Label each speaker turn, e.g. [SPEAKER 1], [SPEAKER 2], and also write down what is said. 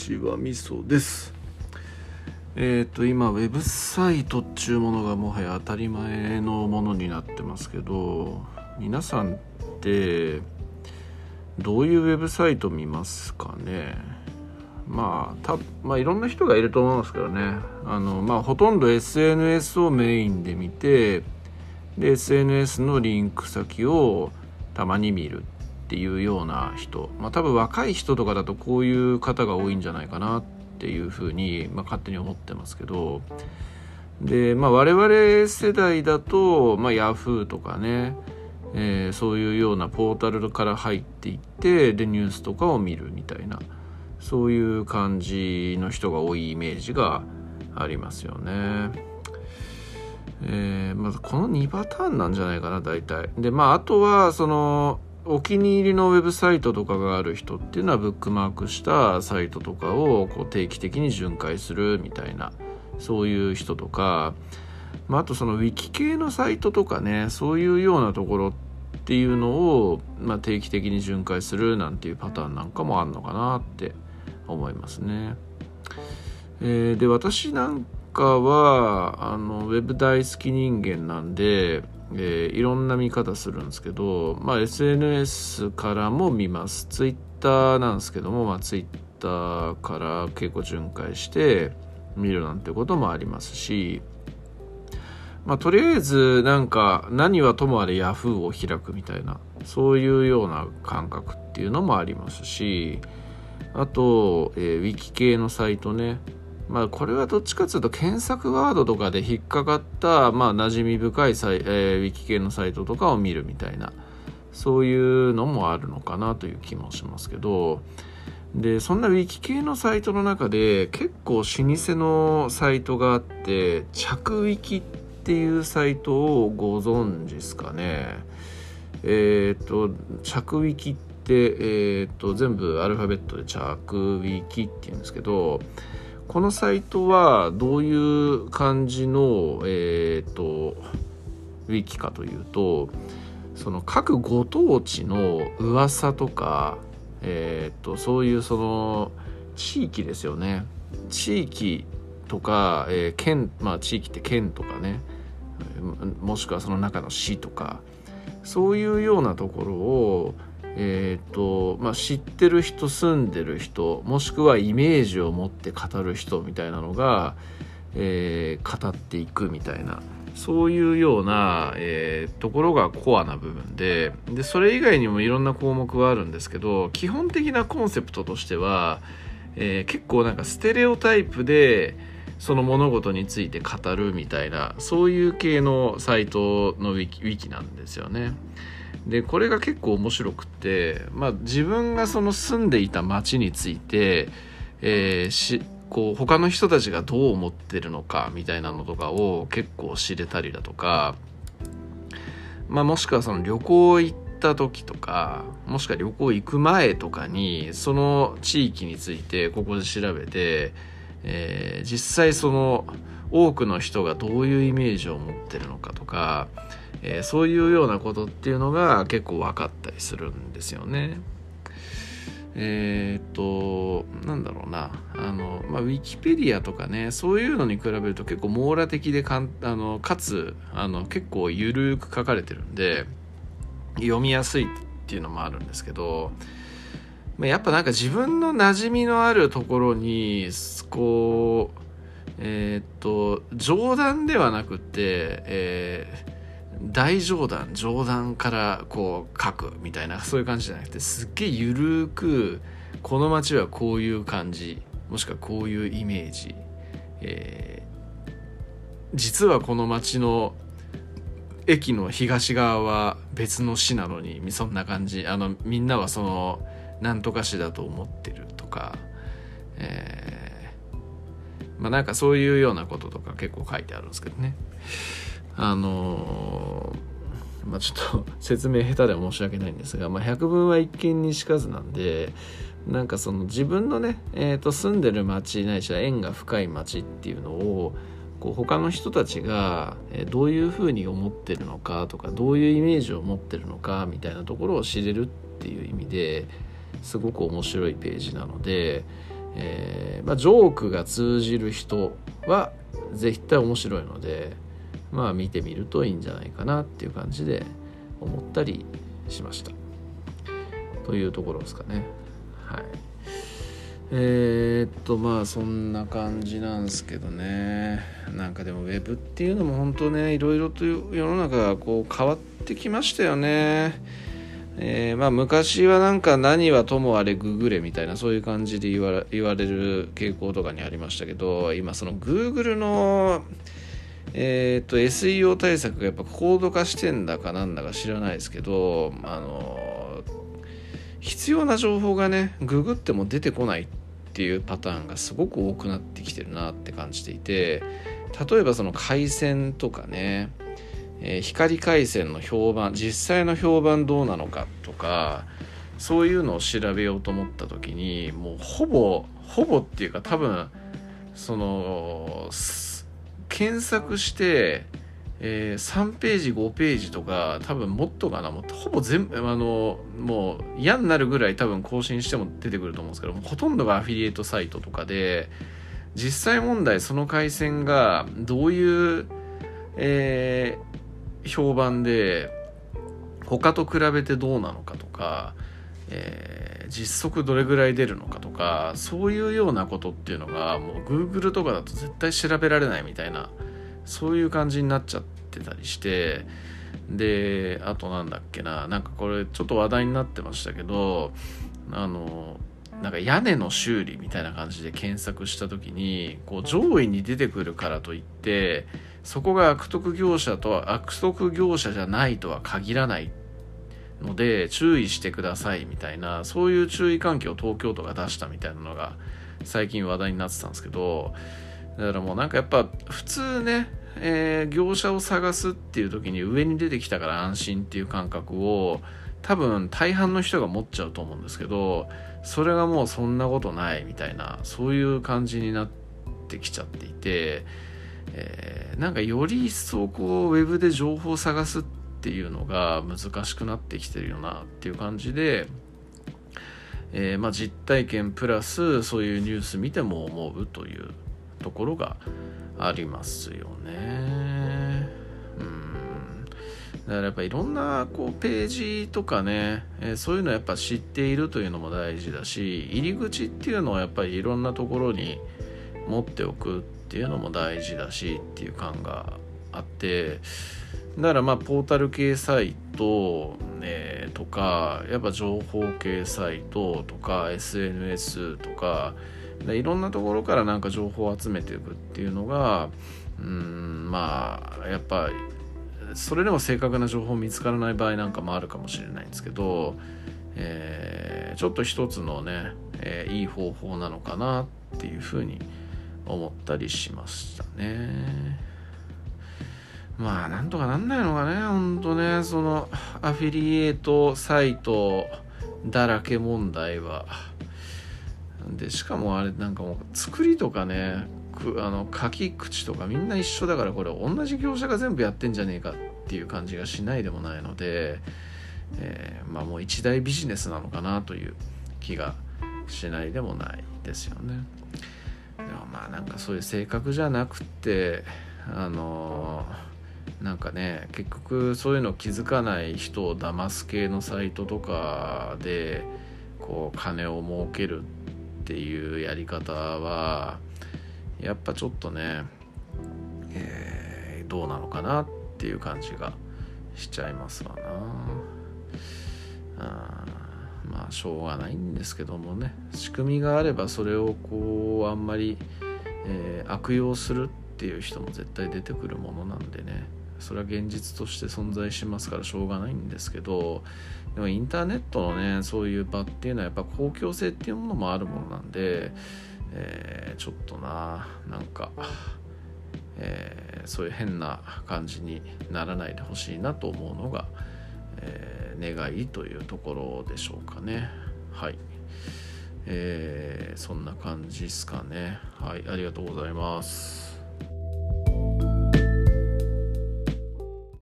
[SPEAKER 1] ちはみそです。えっ、ー、と今ウェブサイトっちゅうものがもはや当たり前のものになってますけど皆さんってどういうウェブサイト見ますかね？まあたまあいろんな人がいると思いますけどね。あのまあほとんど SNS をメインで見てで SNS のリンク先をたまに見る。っていうような人、まあ、多分若い人とかだとこういう方が多いんじゃないかなっていうふうに、まあ、勝手に思ってますけどで、まあ、我々世代だと、まあ、Yahoo とかね、えー、そういうようなポータルから入っていってでニュースとかを見るみたいなそういう感じの人が多いイメージがありますよね。えー、まずこの2パターンなんじゃないかな大体。でまああとはそのお気に入りのウェブサイトとかがある人っていうのはブックマークしたサイトとかをこう定期的に巡回するみたいなそういう人とか、まあ、あとそのウィキ系のサイトとかねそういうようなところっていうのを、まあ、定期的に巡回するなんていうパターンなんかもあるのかなって思いますね。えー、で私なんかはあのウェブ大好き人間なんでえー、いろんな見方するんですけど、まあ、SNS からも見ます。Twitter なんですけども、まあ、Twitter から結構巡回して見るなんてこともありますし、まあ、とりあえずなんか何はともあれ Yahoo を開くみたいなそういうような感覚っていうのもありますしあと、えー、ウィキ系のサイトね。まあ、これはどっちかというと検索ワードとかで引っかかった、まあ、馴染み深いサイ、えー、ウィキ系のサイトとかを見るみたいなそういうのもあるのかなという気もしますけどでそんなウィキ系のサイトの中で結構老舗のサイトがあって着ウィキっていうサイトをご存知ですかね？えっ、ー、と着ウィキって、えーと全部アルファベットで着ウィキっていうんですけどこのサイトはどういう感じの、えーと、ウィキかというとその各ご当地の噂とか、えーと、そういうその地域ですよね。地域とか、えー、県まあ地域って県とかね。もしくはその中の市とか。そういうようなところをえーとまあ、知ってる人住んでる人もしくはイメージを持って語る人みたいなのが、えー、語っていくみたいなそういうような、えー、ところがコアな部分ででそれ以外にもいろんな項目はあるんですけど基本的なコンセプトとしては、えー、結構なんかステレオタイプでその物事について語るみたいなそういう系のサイトのウィキウィキなんですよね。でこれが結構面白くて、まあ、自分がその住んでいた町について、えー、しこう他の人たちがどう思ってるのかみたいなのとかを結構知れたりだとか、まあ、もしくはその旅行行った時とかもしくは旅行行く前とかにその地域についてここで調べて、えー、実際その多くの人がどういうイメージを持ってるのかとかえー、そういうようなことっていうのが結構分かったりするんですよね。えっ、となんだろうなあの、まあ、ウィキペディアとかねそういうのに比べると結構網羅的でかんあのかつあの結構ゆるく書かれてるんで読みやすいっていうのもあるんですけど、まあ、やっぱなんか自分の馴染みのあるところにこうえっ、と冗談ではなくて、えー大冗談冗談からこう書くみたいなそういう感じじゃなくてすっげえゆるくこの街はこういう感じもしくはこういうイメージ、えー、実はこの街の駅の東側は別の市なのにそんな感じあのみんなはその何とか市だと思ってるとか、えー、まあなんかそういうようなこととか結構書いてあるんですけどね。あのまあ、ちょっと 説明下手で申し訳ないんですが、まあ、百聞は一見にしかずなんでなんかその自分のね、えー、と住んでる町ないしは縁が深い町っていうのをこう他の人たちがどういうふうに思ってるのかとかどういうイメージを持ってるのかみたいなところを知れるっていう意味ですごく面白いページなので、えー、まあ、ジョークが通じる人は絶対面白いのでまあ見てみるといいんじゃないかなっていう感じで思ったりしました。というところですかね。はい。えー、っとまあそんな感じなんですけどね。なんかでもウェブっていうのも本当ねいろいろと世の中がこう変わってきましたよね。えー、まあ昔はなんか何はともあれググれみたいなそういう感じで言わ言われる傾向とかにありましたけど今その Google のえーと、SEO 対策がやっぱ高度化してんだかなんだか知らないですけどあの必要な情報がねググっても出てこないっていうパターンがすごく多くなってきてるなって感じていて例えばその回線とかね、えー、光回線の評判実際の評判どうなのかとかそういうのを調べようと思った時にもうほぼほぼっていうか多分その検索して、えー、3ページ5ページとか多分もっとかな。もうほぼ全部あのもう嫌になるぐらい多分更新しても出てくると思うんですけどほとんどがアフィリエイトサイトとかで実際問題その回線がどういう、えー、評判で他と比べてどうなのかとか、えー、実測どれぐらい出るのかとかそういうようなことっていうのがもう Google とかだと絶対調べられないみたいなそういう感じになっちゃってたりしてであとなんだっけななんかこれちょっと話題になってましたけどあのなんか屋根の修理みたいな感じで検索した時にこう上位に出てくるからといってそこが悪徳業者とは悪徳業者じゃないとは限らないっので注意してくださいみたいなそういう注意喚起を東京都が出したみたいなのが最近話題になってたんですけどだからもうなんかやっぱ普通ね、えー、業者を探すっていう時に上に出てきたから安心っていう感覚を多分大半の人が持っちゃうと思うんですけどそれがもうそんなことないみたいなそういう感じになってきちゃっていて、えー、なんかより一層こうウェブで情報を探すってっていうのが難しくなってきてるよなっていう感じで、えー、まあ、実体験プラスそういうニュース見ても思うというところがありますよね。うんだからやっぱいろんなこうページとかね、えー、そういうのやっぱ知っているというのも大事だし入り口っていうのはやっぱりいろんなところに持っておくっていうのも大事だしっていう感があってだからまあポータル系サイト、えー、とかやっぱ情報系サイトとか SNS とかいろんなところからなんか情報を集めていくっていうのがうんまあやっぱそれでも正確な情報見つからない場合なんかもあるかもしれないんですけど、えー、ちょっと一つのね、えー、いい方法なのかなっていうふうに思ったりしましたね。まあなんとかなんないのかねほんとね。そのアフィリエイトサイトだらけ問題は。でしかもあれなんかもう作りとかねあの書き口とかみんな一緒だからこれ同じ業者が全部やってんじゃねえかっていう感じがしないでもないので、えー、まあもう一大ビジネスなのかなという気がしないでもないですよね。でもまあなんかそういう性格じゃなくてあのーなんかね結局そういうの気づかない人を騙す系のサイトとかでこう金を儲けるっていうやり方はやっぱちょっとね、えー、どうなのかなっていう感じがしちゃいますわな。あまあしょうがないんですけどもね。仕組みがあればそれをこうあんまり、えー、悪用するっていう人も絶対出てくるものなんでね。それは現実として存在しますからしょうがないんですけどでもインターネットのねそういう場っていうのはやっぱ公共性っていうものもあるものなんで、えー、ちょっとななんか、えー、そういう変な感じにならないでほしいなと思うのが、えー、願いというところでしょうかねはい。えー、そんな感じですかね。はい、ありがとうございます。